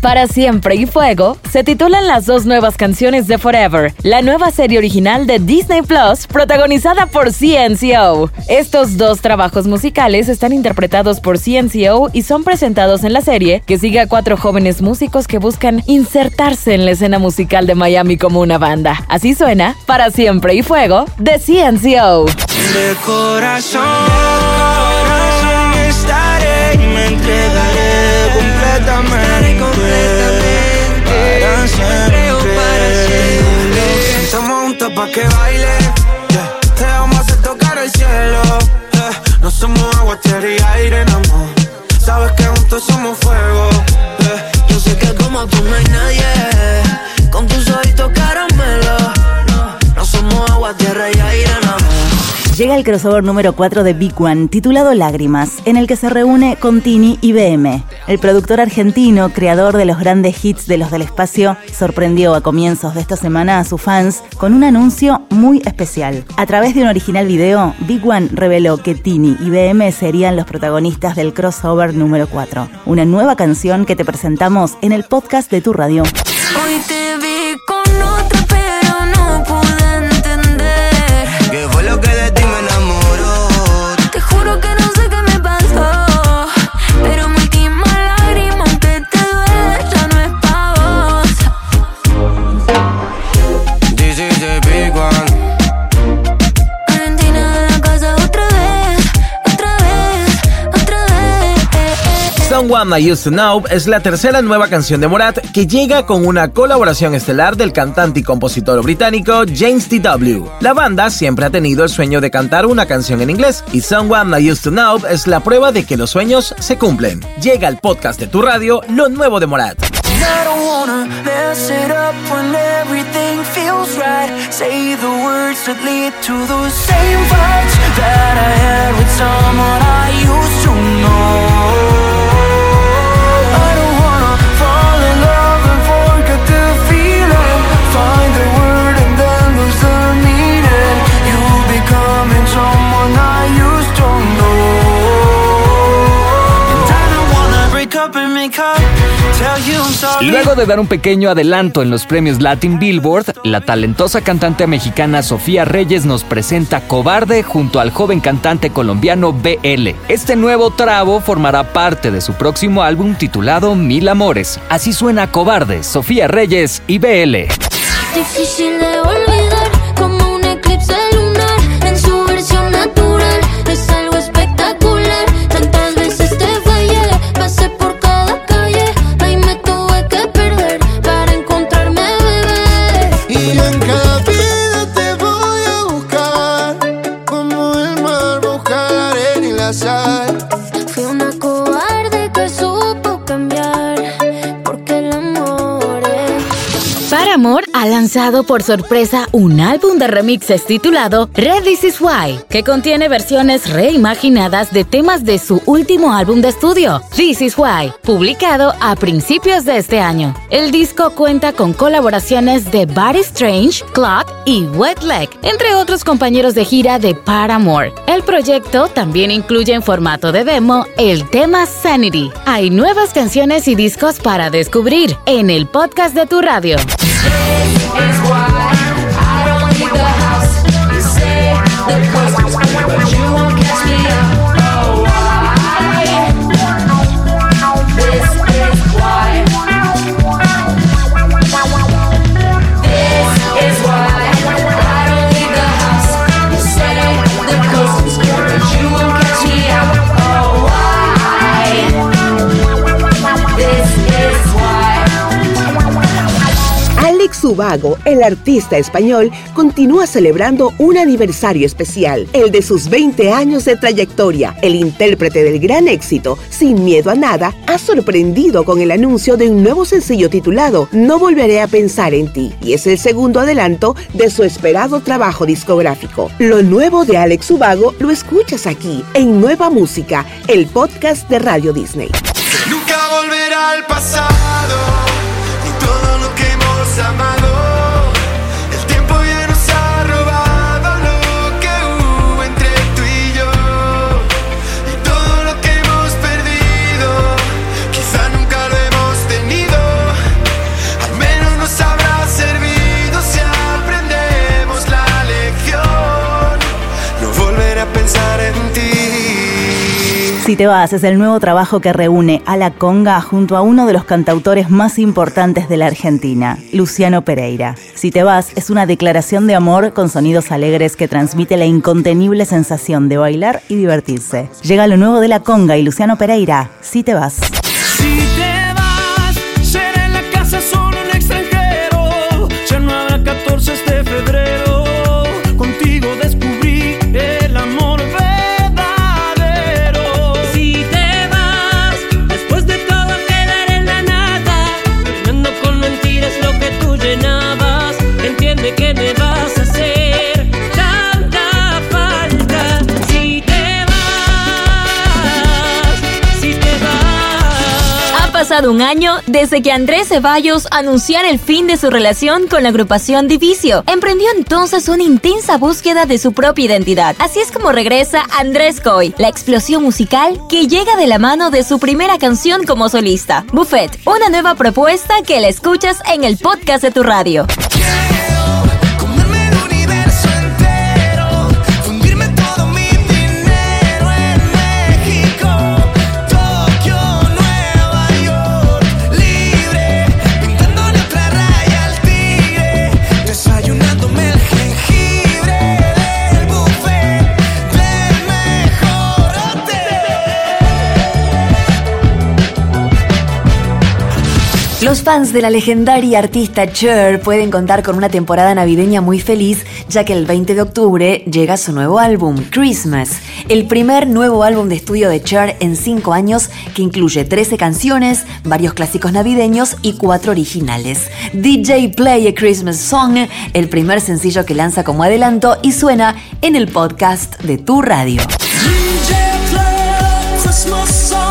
Para Siempre y Fuego se titulan las dos nuevas canciones de Forever, la nueva serie original de Disney Plus protagonizada por CNCO. Estos dos trabajos musicales están interpretados por CNCO y son presentados en la serie que sigue a cuatro jóvenes músicos que buscan insertarse en la escena musical de Miami como una banda. Así suena Para Siempre y Fuego de CNCO. De corazón, El crossover número 4 de Big One, titulado Lágrimas, en el que se reúne Contini y BM. El productor argentino, creador de los grandes hits de los del espacio, sorprendió a comienzos de esta semana a sus fans con un anuncio muy especial. A través de un original video, Big One reveló que Tini y BM serían los protagonistas del crossover número 4, una nueva canción que te presentamos en el podcast de tu radio. Someone I Used to Know es la tercera nueva canción de Morat que llega con una colaboración estelar del cantante y compositor británico James T.W. La banda siempre ha tenido el sueño de cantar una canción en inglés y Someone I Used to Know es la prueba de que los sueños se cumplen. Llega al podcast de tu radio lo nuevo de Morat. That I had with someone I used to know. Luego de dar un pequeño adelanto en los premios Latin Billboard, la talentosa cantante mexicana Sofía Reyes nos presenta Cobarde junto al joven cantante colombiano BL. Este nuevo trabo formará parte de su próximo álbum titulado Mil Amores. Así suena Cobarde, Sofía Reyes y BL. Difícil de ha lanzado por sorpresa un álbum de remixes titulado Red This Is Why, que contiene versiones reimaginadas de temas de su último álbum de estudio, This Is Why, publicado a principios de este año. El disco cuenta con colaboraciones de Body Strange, Clock y Wet Leg, entre otros compañeros de gira de Paramore. El proyecto también incluye en formato de demo el tema Sanity. Hay nuevas canciones y discos para descubrir en el podcast de tu radio. Alex Ubago, el artista español, continúa celebrando un aniversario especial, el de sus 20 años de trayectoria. El intérprete del gran éxito, Sin Miedo a Nada, ha sorprendido con el anuncio de un nuevo sencillo titulado No Volveré a Pensar en Ti, y es el segundo adelanto de su esperado trabajo discográfico. Lo nuevo de Alex Ubago lo escuchas aquí, en Nueva Música, el podcast de Radio Disney. Nunca volverá al pasado. Si te vas es el nuevo trabajo que reúne a la conga junto a uno de los cantautores más importantes de la Argentina, Luciano Pereira. Si te vas es una declaración de amor con sonidos alegres que transmite la incontenible sensación de bailar y divertirse. Llega lo nuevo de la conga y Luciano Pereira, Si te vas. Un año desde que Andrés Ceballos anunciara el fin de su relación con la agrupación Divicio. Emprendió entonces una intensa búsqueda de su propia identidad. Así es como regresa Andrés Coy, la explosión musical que llega de la mano de su primera canción como solista, Buffet, una nueva propuesta que la escuchas en el podcast de tu radio. Los fans de la legendaria artista Cher pueden contar con una temporada navideña muy feliz, ya que el 20 de octubre llega su nuevo álbum, Christmas, el primer nuevo álbum de estudio de Cher en 5 años que incluye 13 canciones, varios clásicos navideños y 4 originales. DJ Play a Christmas Song, el primer sencillo que lanza como adelanto y suena en el podcast de tu radio. DJ play Christmas song.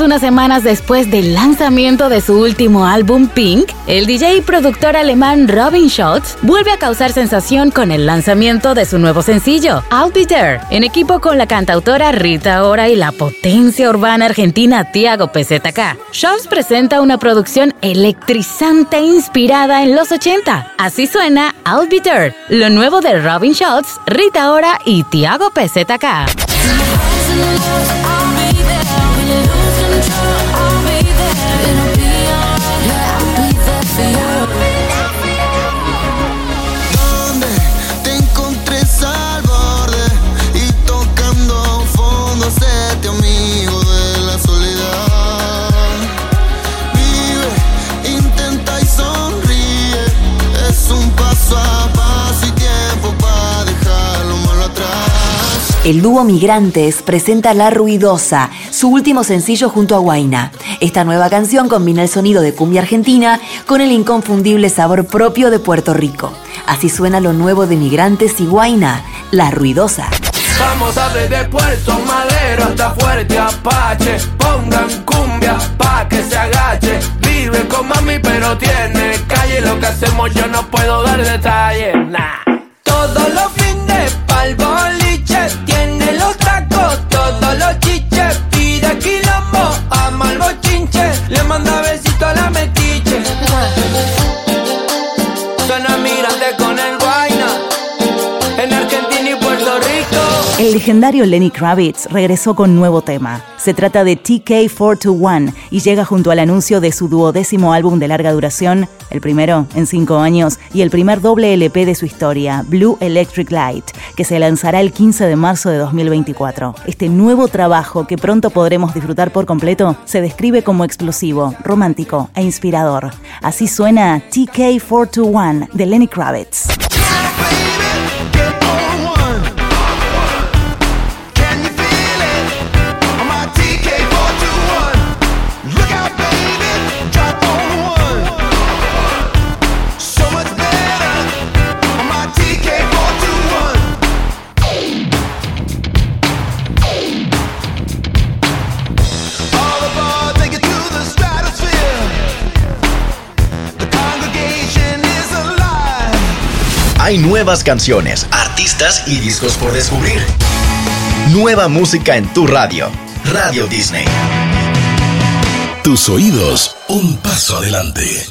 Unas semanas después del lanzamiento de su último álbum Pink, el DJ y productor alemán Robin Schultz vuelve a causar sensación con el lanzamiento de su nuevo sencillo, I'll Be There, en equipo con la cantautora Rita Ora y la potencia urbana argentina Tiago PZK. Schultz presenta una producción electrizante inspirada en los 80. Así suena I'll Be There, lo nuevo de Robin Schultz, Rita Ora y Tiago PZK. El dúo Migrantes presenta La Ruidosa, su último sencillo junto a Guaina. Esta nueva canción combina el sonido de cumbia argentina con el inconfundible sabor propio de Puerto Rico. Así suena lo nuevo de Migrantes y Guaina, La Ruidosa. Vamos a desde Puerto Madero hasta Fuerte Apache. Pongan cumbia pa' que se agache. Vive con mami, pero tiene calle. Lo que hacemos yo no puedo dar detalles. Nah. Todos los fines pa'l boliche. El legendario Lenny Kravitz regresó con nuevo tema. Se trata de TK421 y llega junto al anuncio de su duodécimo álbum de larga duración, el primero en cinco años y el primer doble LP de su historia, Blue Electric Light, que se lanzará el 15 de marzo de 2024. Este nuevo trabajo que pronto podremos disfrutar por completo se describe como explosivo, romántico e inspirador. Así suena TK421 de Lenny Kravitz. Hay nuevas canciones, artistas y discos por descubrir. Nueva música en tu radio. Radio Disney. Tus oídos, un paso adelante.